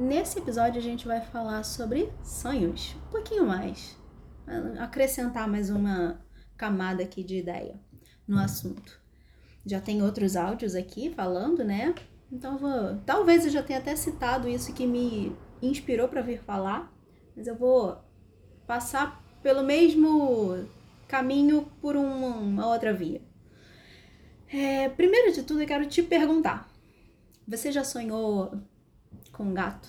nesse episódio a gente vai falar sobre sonhos, um pouquinho mais, acrescentar mais uma camada aqui de ideia no assunto. Já tem outros áudios aqui falando, né? Então vou, talvez eu já tenha até citado isso que me inspirou para vir falar, mas eu vou passar pelo mesmo caminho por uma outra via. É, primeiro de tudo, eu quero te perguntar: você já sonhou com um gato?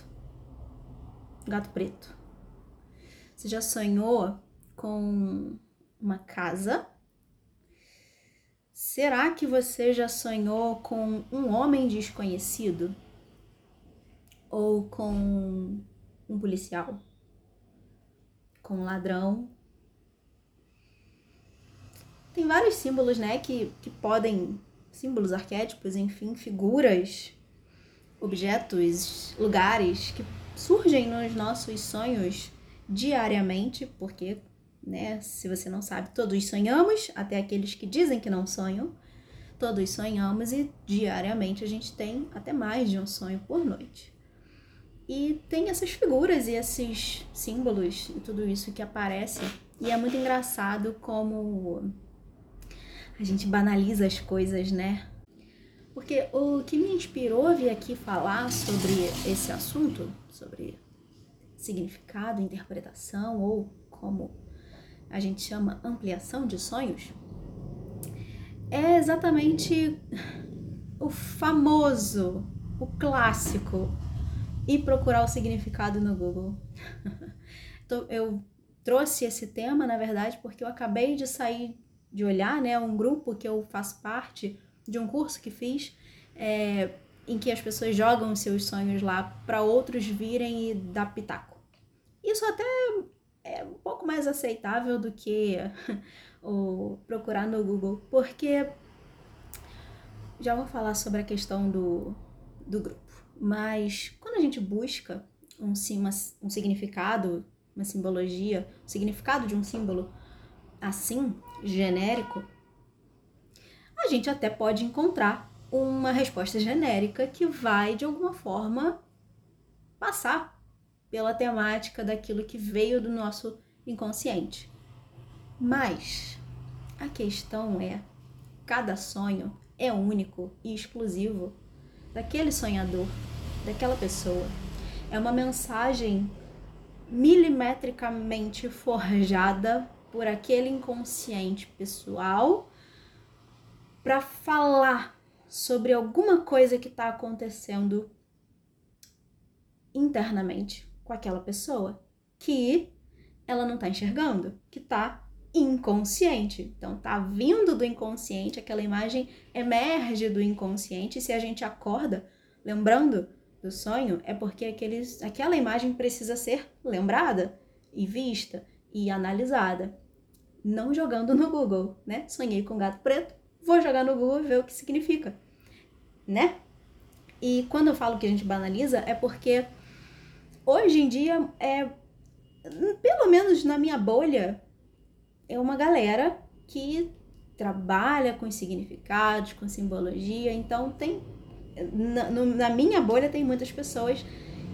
Gato preto? Você já sonhou com uma casa? Será que você já sonhou com um homem desconhecido? Ou com um policial? Com um ladrão? Tem vários símbolos, né, que, que podem. símbolos, arquétipos, enfim, figuras, objetos, lugares que surgem nos nossos sonhos diariamente, porque, né, se você não sabe, todos sonhamos, até aqueles que dizem que não sonham, todos sonhamos e diariamente a gente tem até mais de um sonho por noite. E tem essas figuras e esses símbolos e tudo isso que aparece, e é muito engraçado como a gente banaliza as coisas, né? Porque o que me inspirou a vir aqui falar sobre esse assunto, sobre significado, interpretação ou como a gente chama ampliação de sonhos, é exatamente o famoso, o clássico, e procurar o significado no Google. Eu trouxe esse tema, na verdade, porque eu acabei de sair de olhar, né, um grupo que eu faço parte de um curso que fiz, é, em que as pessoas jogam seus sonhos lá para outros virem e dar pitaco. Isso até é um pouco mais aceitável do que o procurar no Google, porque já vou falar sobre a questão do, do grupo. Mas quando a gente busca um, uma, um significado, uma simbologia, o significado de um símbolo assim, genérico, a gente até pode encontrar uma resposta genérica que vai, de alguma forma, passar pela temática daquilo que veio do nosso inconsciente. Mas a questão é: cada sonho é único e exclusivo daquele sonhador, daquela pessoa. É uma mensagem milimetricamente forjada por aquele inconsciente pessoal para falar sobre alguma coisa que está acontecendo internamente com aquela pessoa que ela não está enxergando, que está inconsciente. Então tá vindo do inconsciente, aquela imagem emerge do inconsciente. E se a gente acorda lembrando do sonho, é porque aqueles, aquela imagem precisa ser lembrada e vista e analisada não jogando no Google, né? Sonhei com gato preto, vou jogar no Google e ver o que significa, né? E quando eu falo que a gente banaliza, é porque hoje em dia é pelo menos na minha bolha é uma galera que trabalha com significados, com simbologia, então tem na, na minha bolha tem muitas pessoas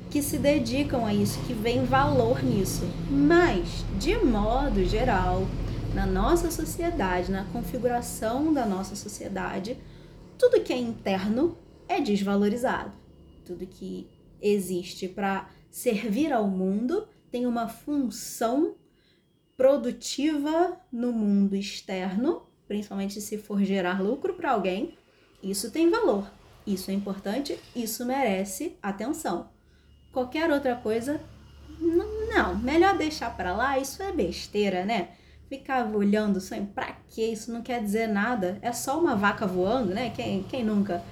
que se dedicam a isso, que veem valor nisso. Mas, de modo geral, na nossa sociedade, na configuração da nossa sociedade, tudo que é interno é desvalorizado. Tudo que existe para servir ao mundo tem uma função produtiva no mundo externo, principalmente se for gerar lucro para alguém. Isso tem valor, isso é importante, isso merece atenção. Qualquer outra coisa, não, melhor deixar para lá, isso é besteira, né? Ficava olhando sonho, pra que isso não quer dizer nada? É só uma vaca voando, né? Quem, quem nunca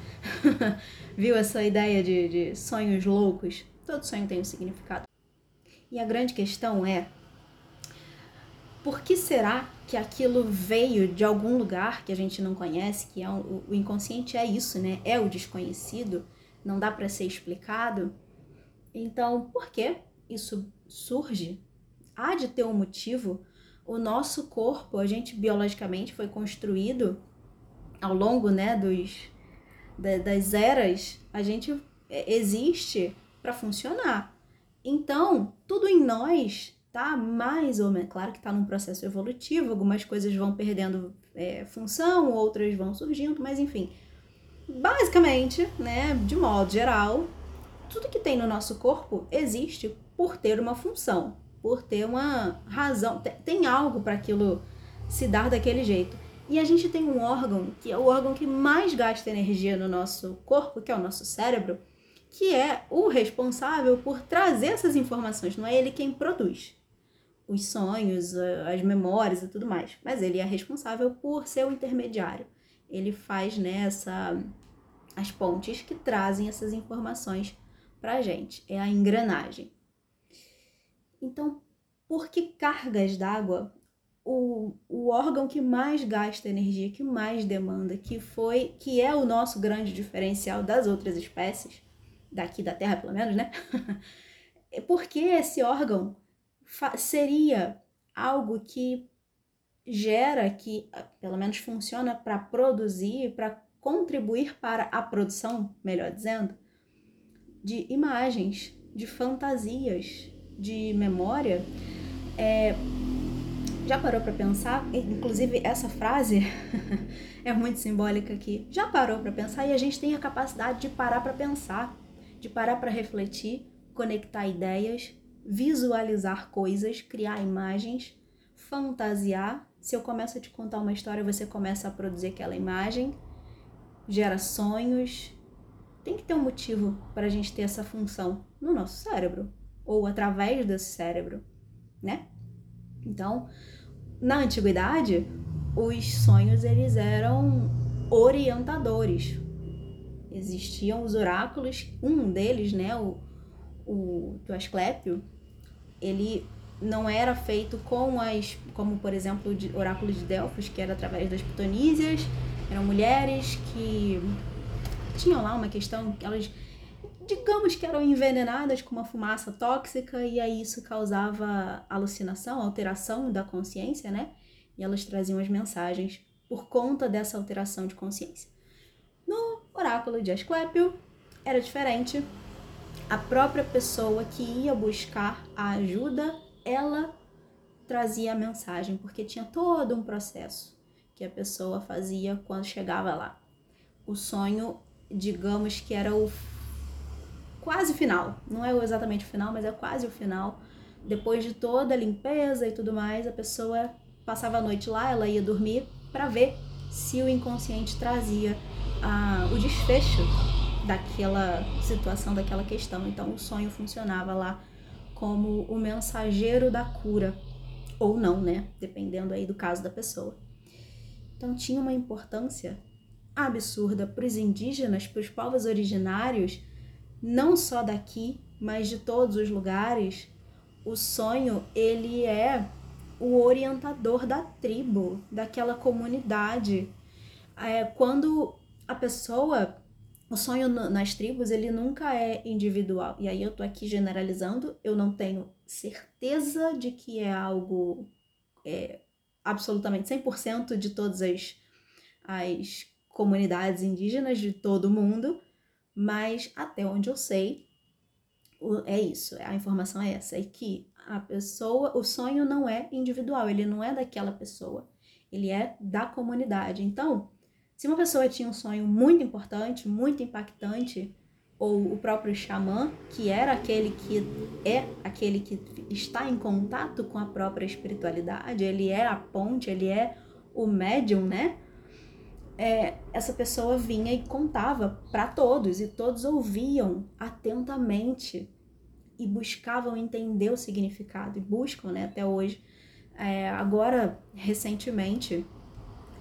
viu essa ideia de, de sonhos loucos? Todo sonho tem um significado. E a grande questão é: por que será que aquilo veio de algum lugar que a gente não conhece, que é o, o inconsciente é isso, né? É o desconhecido, não dá para ser explicado. Então, por que isso surge? Há de ter um motivo o nosso corpo, a gente biologicamente foi construído ao longo né, dos, das eras, a gente é, existe para funcionar. Então, tudo em nós tá mais ou menos, claro que está num processo evolutivo, algumas coisas vão perdendo é, função, outras vão surgindo, mas enfim, basicamente, né, de modo geral, tudo que tem no nosso corpo existe por ter uma função, por ter uma razão, tem algo para aquilo se dar daquele jeito. E a gente tem um órgão, que é o órgão que mais gasta energia no nosso corpo, que é o nosso cérebro, que é o responsável por trazer essas informações, não é ele quem produz os sonhos, as memórias e tudo mais, mas ele é responsável por ser o intermediário. Ele faz nessa né, as pontes que trazem essas informações para a gente. É a engrenagem. Então, por que cargas d'água? O, o órgão que mais gasta energia, que mais demanda, que foi, que é o nosso grande diferencial das outras espécies, daqui da Terra pelo menos, né? É porque esse órgão seria algo que gera, que pelo menos funciona para produzir, para contribuir para a produção, melhor dizendo, de imagens, de fantasias, de memória. É, já parou para pensar? Inclusive, essa frase é muito simbólica aqui. Já parou para pensar? E a gente tem a capacidade de parar para pensar, de parar para refletir, conectar ideias, visualizar coisas, criar imagens, fantasiar. Se eu começo a te contar uma história, você começa a produzir aquela imagem, gera sonhos, tem que ter um motivo para a gente ter essa função no nosso cérebro ou através desse cérebro, né? Então, na antiguidade, os sonhos eles eram orientadores. Existiam os oráculos, um deles, né, o, o do Asclépio, ele não era feito com as, como por exemplo o oráculo de Delfos, que era através das pitonísias, eram mulheres que tinham lá uma questão que elas, digamos que eram envenenadas com uma fumaça tóxica e aí isso causava alucinação, alteração da consciência, né? E elas traziam as mensagens por conta dessa alteração de consciência. No oráculo de Asclépio era diferente. A própria pessoa que ia buscar a ajuda, ela trazia a mensagem, porque tinha todo um processo que a pessoa fazia quando chegava lá. O sonho digamos que era o quase final. Não é exatamente o final, mas é quase o final. Depois de toda a limpeza e tudo mais, a pessoa passava a noite lá, ela ia dormir para ver se o inconsciente trazia ah, o desfecho daquela situação, daquela questão. Então o sonho funcionava lá como o mensageiro da cura ou não, né? Dependendo aí do caso da pessoa. Então tinha uma importância absurda para os indígenas, para os povos originários, não só daqui, mas de todos os lugares. O sonho, ele é o orientador da tribo, daquela comunidade. É, quando a pessoa, o sonho nas tribos, ele nunca é individual. E aí eu tô aqui generalizando, eu não tenho certeza de que é algo é, absolutamente 100% de todas as, as comunidades indígenas de todo mundo, mas até onde eu sei, é isso, a informação é essa, é que a pessoa, o sonho não é individual, ele não é daquela pessoa, ele é da comunidade. Então, se uma pessoa tinha um sonho muito importante, muito impactante, ou o próprio xamã, que era aquele que é aquele que está em contato com a própria espiritualidade, ele é a ponte, ele é o médium, né? É, essa pessoa vinha e contava para todos e todos ouviam atentamente e buscavam entender o significado e buscam, né, até hoje. É, agora, recentemente,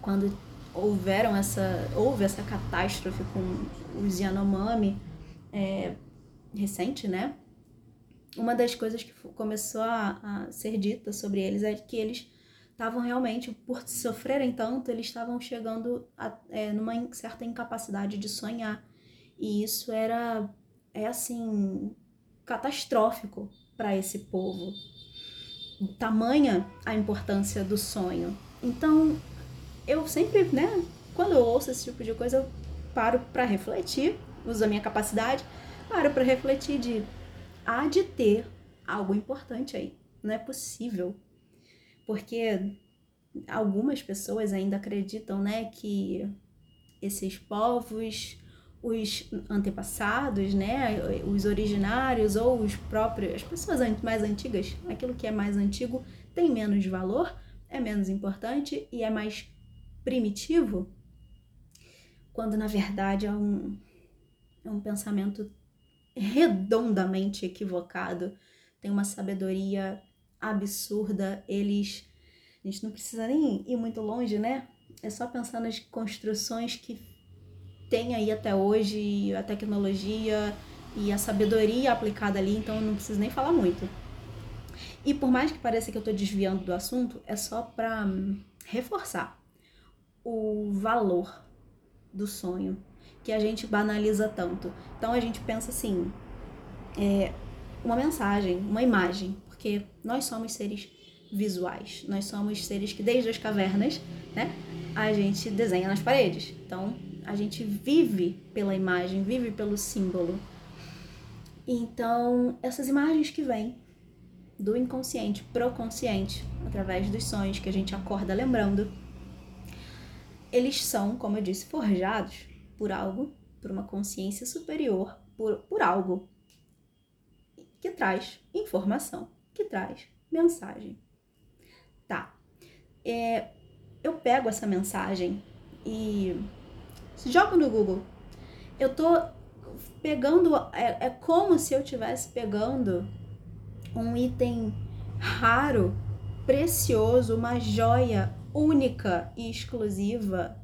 quando houveram essa, houve essa catástrofe com os Yanomami, é, recente, né? Uma das coisas que começou a, a ser dita sobre eles é que eles estavam realmente, por sofrerem tanto, eles estavam chegando a, é, numa certa incapacidade de sonhar. E isso era, é assim, catastrófico para esse povo. Tamanha a importância do sonho. Então, eu sempre, né, quando eu ouço esse tipo de coisa, eu paro para refletir, uso a minha capacidade, paro para refletir de há de ter algo importante aí. Não é possível. Porque algumas pessoas ainda acreditam, né, que esses povos, os antepassados, né, os originários ou os próprios, as pessoas mais antigas, aquilo que é mais antigo tem menos valor, é menos importante e é mais primitivo, quando na verdade é um, é um pensamento redondamente equivocado, tem uma sabedoria absurda, eles a gente não precisa nem ir muito longe, né? É só pensar nas construções que tem aí até hoje, a tecnologia e a sabedoria aplicada ali, então eu não preciso nem falar muito. E por mais que pareça que eu estou desviando do assunto, é só para reforçar o valor do sonho que a gente banaliza tanto. Então a gente pensa assim, é, uma mensagem, uma imagem, porque nós somos seres visuais. Nós somos seres que desde as cavernas, né, a gente desenha nas paredes. Então, a gente vive pela imagem, vive pelo símbolo. Então, essas imagens que vêm do inconsciente pro consciente, através dos sonhos que a gente acorda lembrando, eles são, como eu disse, forjados por algo, por uma consciência superior, por, por algo que traz informação, que traz mensagem. Tá. É, eu pego essa mensagem e jogo no Google. Eu tô pegando. É, é como se eu estivesse pegando um item raro, precioso, uma joia única e exclusiva,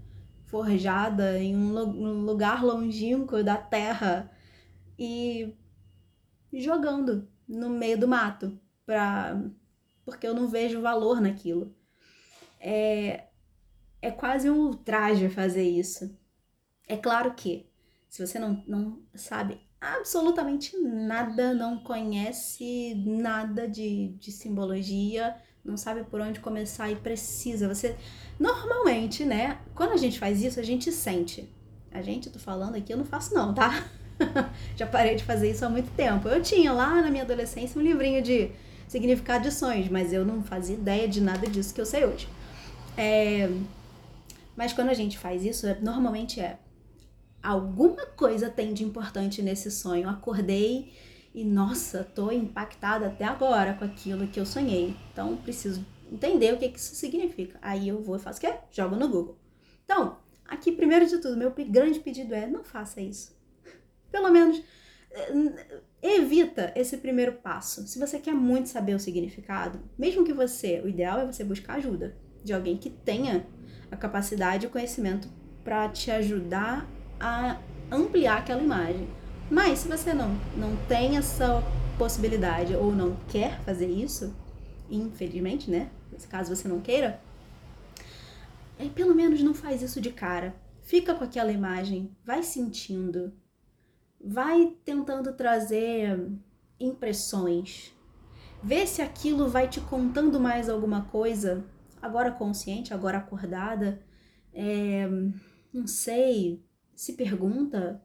forjada em um lugar longínquo da terra e jogando no meio do mato para porque eu não vejo valor naquilo. É, é quase um ultraje fazer isso. É claro que, se você não, não sabe absolutamente nada, não conhece nada de, de simbologia, não sabe por onde começar e precisa. Você normalmente, né? Quando a gente faz isso, a gente sente. A gente, tô falando aqui, eu não faço não, tá? Já parei de fazer isso há muito tempo. Eu tinha lá na minha adolescência um livrinho de significado de sonhos, mas eu não fazia ideia de nada disso que eu sei hoje. É, mas quando a gente faz isso, é, normalmente é alguma coisa tem de importante nesse sonho. Acordei e nossa, tô impactada até agora com aquilo que eu sonhei. Então preciso entender o que, que isso significa. Aí eu vou e faço o quê? Jogo no Google. Então, aqui primeiro de tudo, meu grande pedido é não faça isso. Pelo menos evita esse primeiro passo. Se você quer muito saber o significado, mesmo que você, o ideal é você buscar ajuda de alguém que tenha a capacidade e o conhecimento para te ajudar a ampliar aquela imagem. Mas se você não, não tem essa possibilidade ou não quer fazer isso, infelizmente, né? Nesse caso você não queira, é, pelo menos não faz isso de cara. Fica com aquela imagem, vai sentindo, vai tentando trazer impressões. Vê se aquilo vai te contando mais alguma coisa, agora consciente, agora acordada. É, não sei, se pergunta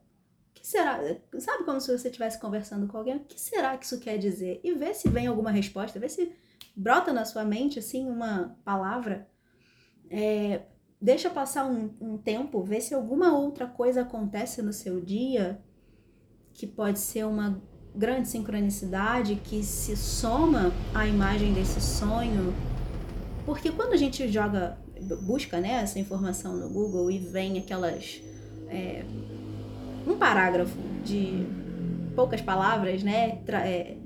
que será? Sabe como se você estivesse conversando com alguém? O que será que isso quer dizer? E vê se vem alguma resposta, vê se brota na sua mente assim uma palavra. É, deixa passar um, um tempo, vê se alguma outra coisa acontece no seu dia que pode ser uma grande sincronicidade que se soma à imagem desse sonho. Porque quando a gente joga, busca né, essa informação no Google e vem aquelas. É, um parágrafo de poucas palavras, né, tra é,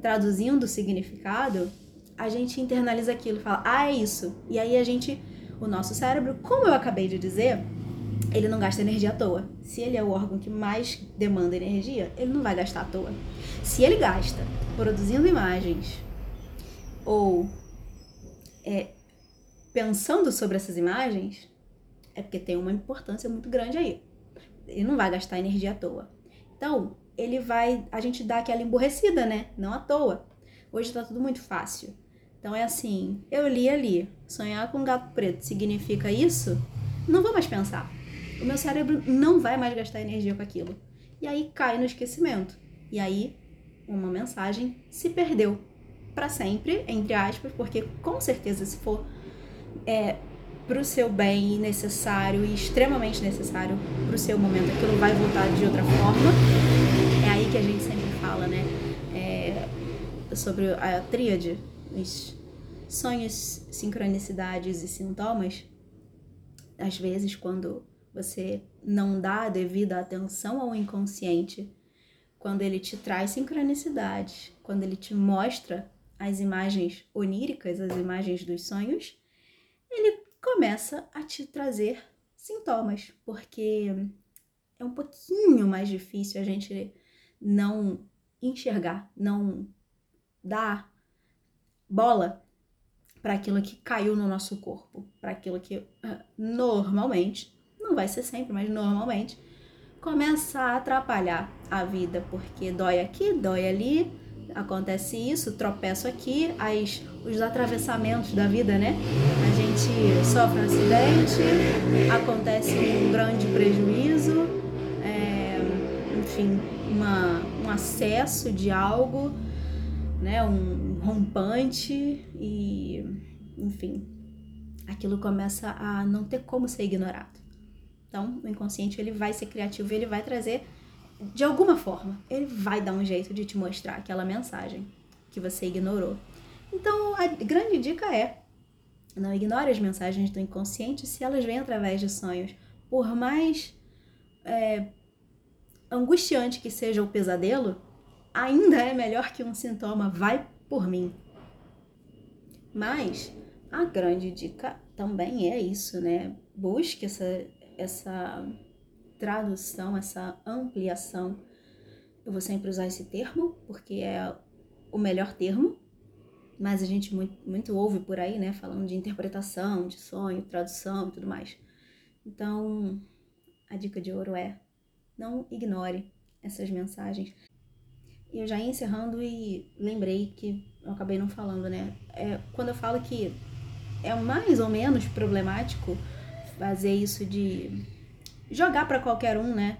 traduzindo o significado, a gente internaliza aquilo, fala, ah, é isso. E aí a gente, o nosso cérebro, como eu acabei de dizer, ele não gasta energia à toa. Se ele é o órgão que mais demanda energia, ele não vai gastar à toa. Se ele gasta produzindo imagens ou é, pensando sobre essas imagens, é porque tem uma importância muito grande aí. Ele não vai gastar energia à toa. Então, ele vai. A gente dá aquela emborrecida, né? Não à toa. Hoje tá tudo muito fácil. Então é assim, eu li ali, sonhar com um gato preto significa isso? Não vou mais pensar o meu cérebro não vai mais gastar energia com aquilo. E aí cai no esquecimento. E aí, uma mensagem se perdeu para sempre, entre aspas, porque com certeza se for é, pro seu bem necessário e extremamente necessário pro seu momento, aquilo vai voltar de outra forma. É aí que a gente sempre fala, né? É, sobre a tríade, os sonhos, sincronicidades e sintomas. Às vezes, quando você não dá a devida atenção ao inconsciente, quando ele te traz sincronicidades, quando ele te mostra as imagens oníricas, as imagens dos sonhos, ele começa a te trazer sintomas, porque é um pouquinho mais difícil a gente não enxergar, não dar bola para aquilo que caiu no nosso corpo, para aquilo que ah, normalmente, não vai ser sempre, mas normalmente começa a atrapalhar a vida, porque dói aqui, dói ali, acontece isso, tropeço aqui, as, os atravessamentos da vida, né? A gente sofre um acidente, acontece um grande prejuízo, é, enfim, uma, um acesso de algo, né? Um rompante e, enfim, aquilo começa a não ter como ser ignorado. Então, o inconsciente ele vai ser criativo, ele vai trazer de alguma forma, ele vai dar um jeito de te mostrar aquela mensagem que você ignorou. Então, a grande dica é: não ignore as mensagens do inconsciente se elas vêm através de sonhos. Por mais é, angustiante que seja o pesadelo, ainda é melhor que um sintoma vai por mim. Mas a grande dica também é isso, né? Busque essa, essa tradução, essa ampliação. Eu vou sempre usar esse termo, porque é o melhor termo, mas a gente muito, muito ouve por aí, né, falando de interpretação, de sonho, tradução e tudo mais. Então, a dica de ouro é: não ignore essas mensagens. E eu já ia encerrando e lembrei que eu acabei não falando, né? É, quando eu falo que é mais ou menos problemático fazer isso de jogar para qualquer um, né?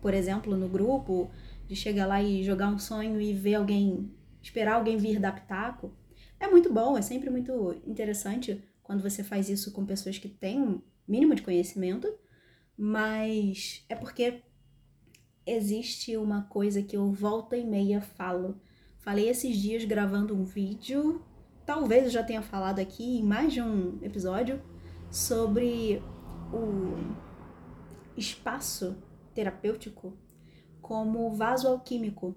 Por exemplo, no grupo, de chegar lá e jogar um sonho e ver alguém, esperar alguém vir dar pitaco. É muito bom, é sempre muito interessante quando você faz isso com pessoas que têm um mínimo de conhecimento, mas é porque existe uma coisa que eu volta e meia falo. Falei esses dias gravando um vídeo, talvez eu já tenha falado aqui em mais de um episódio, sobre o espaço terapêutico como vaso alquímico.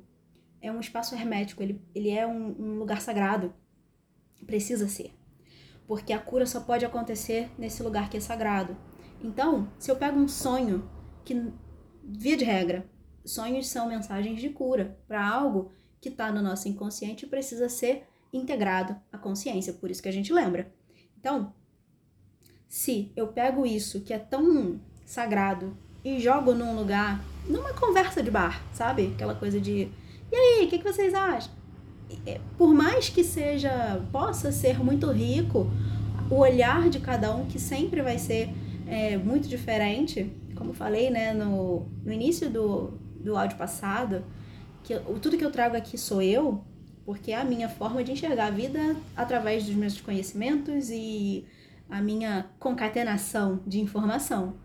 É um espaço hermético, ele, ele é um, um lugar sagrado. Precisa ser. Porque a cura só pode acontecer nesse lugar que é sagrado. Então, se eu pego um sonho, que, via de regra, sonhos são mensagens de cura para algo que está no nosso inconsciente e precisa ser integrado à consciência, por isso que a gente lembra. Então, se eu pego isso que é tão sagrado e jogo num lugar, numa conversa de bar, sabe? Aquela coisa de e aí, o que, que vocês acham? É, por mais que seja, possa ser muito rico, o olhar de cada um, que sempre vai ser é, muito diferente, como falei né, no, no início do, do áudio passado, que eu, tudo que eu trago aqui sou eu, porque é a minha forma de enxergar a vida através dos meus conhecimentos e a minha concatenação de informação.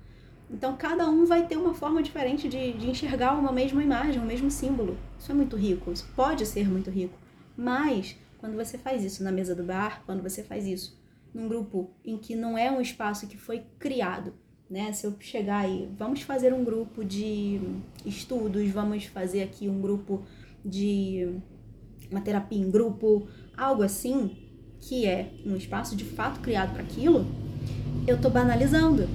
Então, cada um vai ter uma forma diferente de, de enxergar uma mesma imagem, um mesmo símbolo. Isso é muito rico, isso pode ser muito rico. Mas, quando você faz isso na mesa do bar, quando você faz isso num grupo em que não é um espaço que foi criado, né? Se eu chegar aí, vamos fazer um grupo de estudos, vamos fazer aqui um grupo de uma terapia em grupo, algo assim, que é um espaço de fato criado para aquilo, eu tô banalizando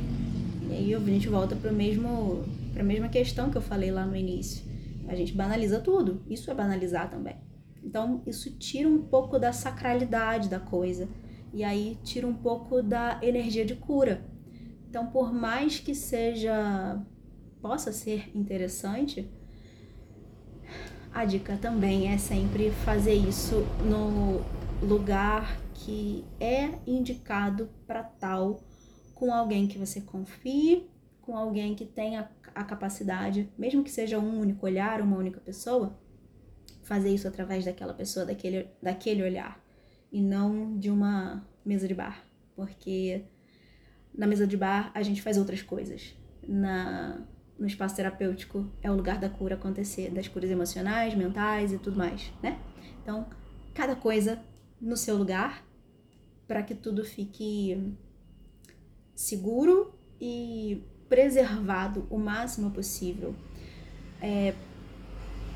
e aí a gente volta para mesmo para a mesma questão que eu falei lá no início. A gente banaliza tudo. Isso é banalizar também. Então, isso tira um pouco da sacralidade da coisa. E aí tira um pouco da energia de cura. Então, por mais que seja possa ser interessante, a dica também é sempre fazer isso no lugar que é indicado para tal com alguém que você confie, com alguém que tenha a capacidade, mesmo que seja um único olhar, uma única pessoa, fazer isso através daquela pessoa, daquele, daquele olhar, e não de uma mesa de bar, porque na mesa de bar a gente faz outras coisas. Na no espaço terapêutico é o lugar da cura acontecer, das curas emocionais, mentais e tudo mais, né? Então, cada coisa no seu lugar para que tudo fique seguro e preservado o máximo possível. É,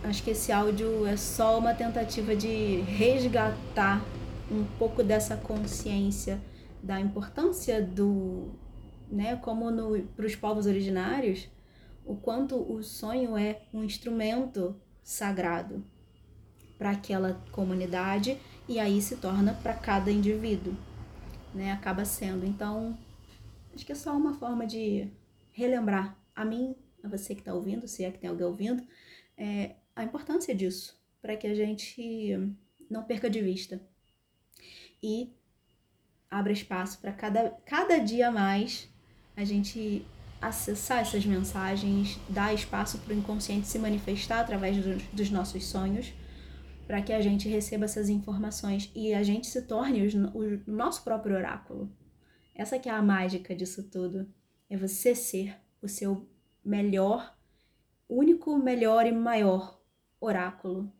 acho que esse áudio é só uma tentativa de resgatar um pouco dessa consciência da importância do, né, como para os povos originários, o quanto o sonho é um instrumento sagrado para aquela comunidade e aí se torna para cada indivíduo, né? Acaba sendo. Então, acho que é só uma forma de relembrar a mim, a você que está ouvindo, se é que tem alguém ouvindo, é, a importância disso, para que a gente não perca de vista e abra espaço para cada, cada dia mais a gente acessar essas mensagens, dar espaço para o inconsciente se manifestar através dos, dos nossos sonhos, para que a gente receba essas informações e a gente se torne o, o nosso próprio oráculo. Essa que é a mágica disso tudo, é você ser o seu melhor, único, melhor e maior oráculo,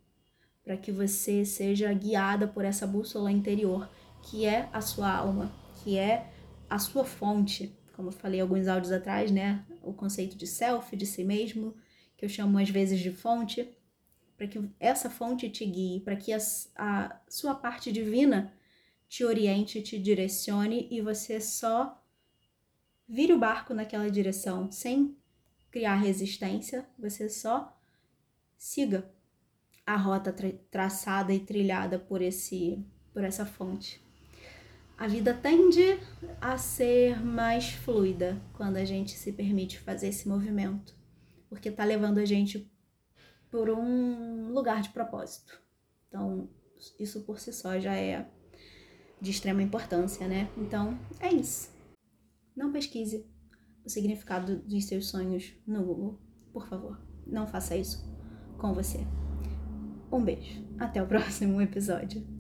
para que você seja guiada por essa bússola interior, que é a sua alma, que é a sua fonte, como eu falei alguns áudios atrás, né? O conceito de self, de si mesmo, que eu chamo às vezes de fonte, para que essa fonte te guie, para que a, a sua parte divina te oriente, te direcione e você só vire o barco naquela direção, sem criar resistência, você só siga a rota tra traçada e trilhada por esse por essa fonte. A vida tende a ser mais fluida quando a gente se permite fazer esse movimento, porque está levando a gente por um lugar de propósito. Então, isso por si só já é de extrema importância, né? Então, é isso. Não pesquise o significado dos seus sonhos no Google, por favor. Não faça isso com você. Um beijo. Até o próximo episódio.